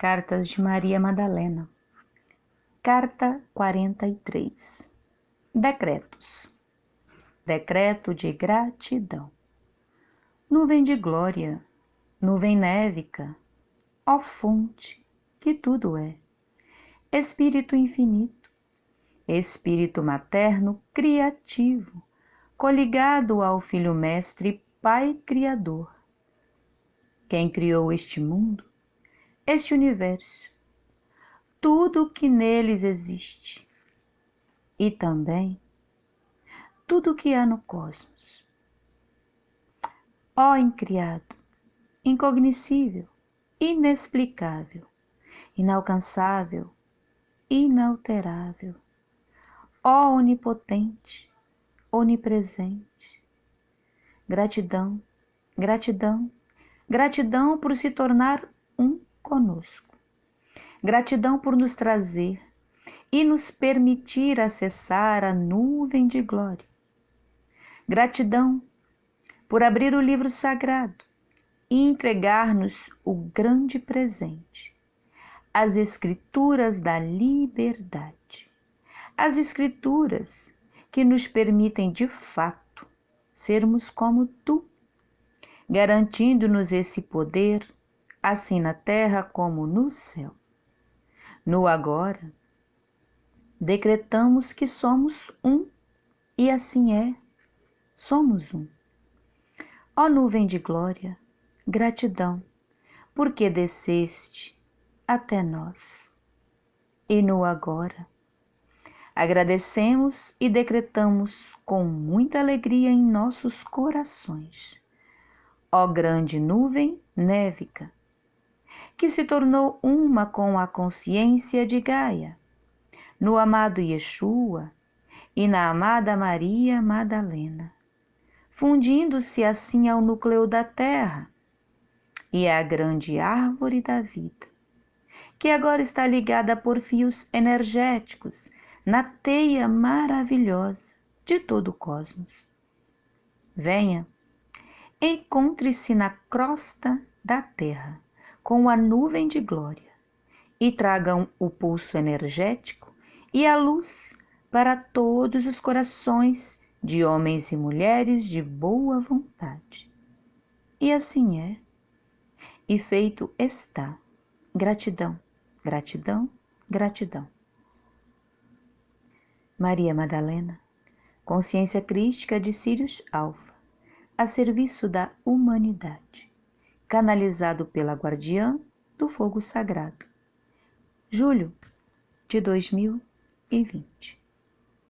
Cartas de Maria Madalena. Carta 43. Decretos. Decreto de gratidão. Nuvem de glória, nuvem névica, ó fonte que tudo é. Espírito infinito, Espírito materno criativo, coligado ao Filho Mestre, Pai Criador. Quem criou este mundo? Este universo, tudo o que neles existe e também tudo o que há no cosmos. Ó incriado, incognoscível, inexplicável, inalcançável, inalterável, ó onipotente, onipresente. Gratidão, gratidão, gratidão por se tornar conosco. Gratidão por nos trazer e nos permitir acessar a nuvem de glória. Gratidão por abrir o livro sagrado e entregar-nos o grande presente, as Escrituras da liberdade. As Escrituras que nos permitem de fato sermos como tu, garantindo-nos esse poder assim na terra como no céu. No agora, decretamos que somos um, e assim é, somos um. Ó nuvem de glória, gratidão, porque desceste até nós. E no agora, agradecemos e decretamos com muita alegria em nossos corações. Ó grande nuvem névica, que se tornou uma com a consciência de Gaia, no amado Yeshua e na amada Maria Madalena, fundindo-se assim ao núcleo da Terra e à grande árvore da vida, que agora está ligada por fios energéticos na teia maravilhosa de todo o cosmos. Venha, encontre-se na crosta da Terra com a nuvem de glória e tragam o pulso energético e a luz para todos os corações de homens e mulheres de boa vontade. E assim é. E feito está. Gratidão, gratidão, gratidão. Maria Madalena, consciência crística de Sirius Alfa, a serviço da humanidade canalizado pela guardiã do fogo sagrado. Julho de 2020.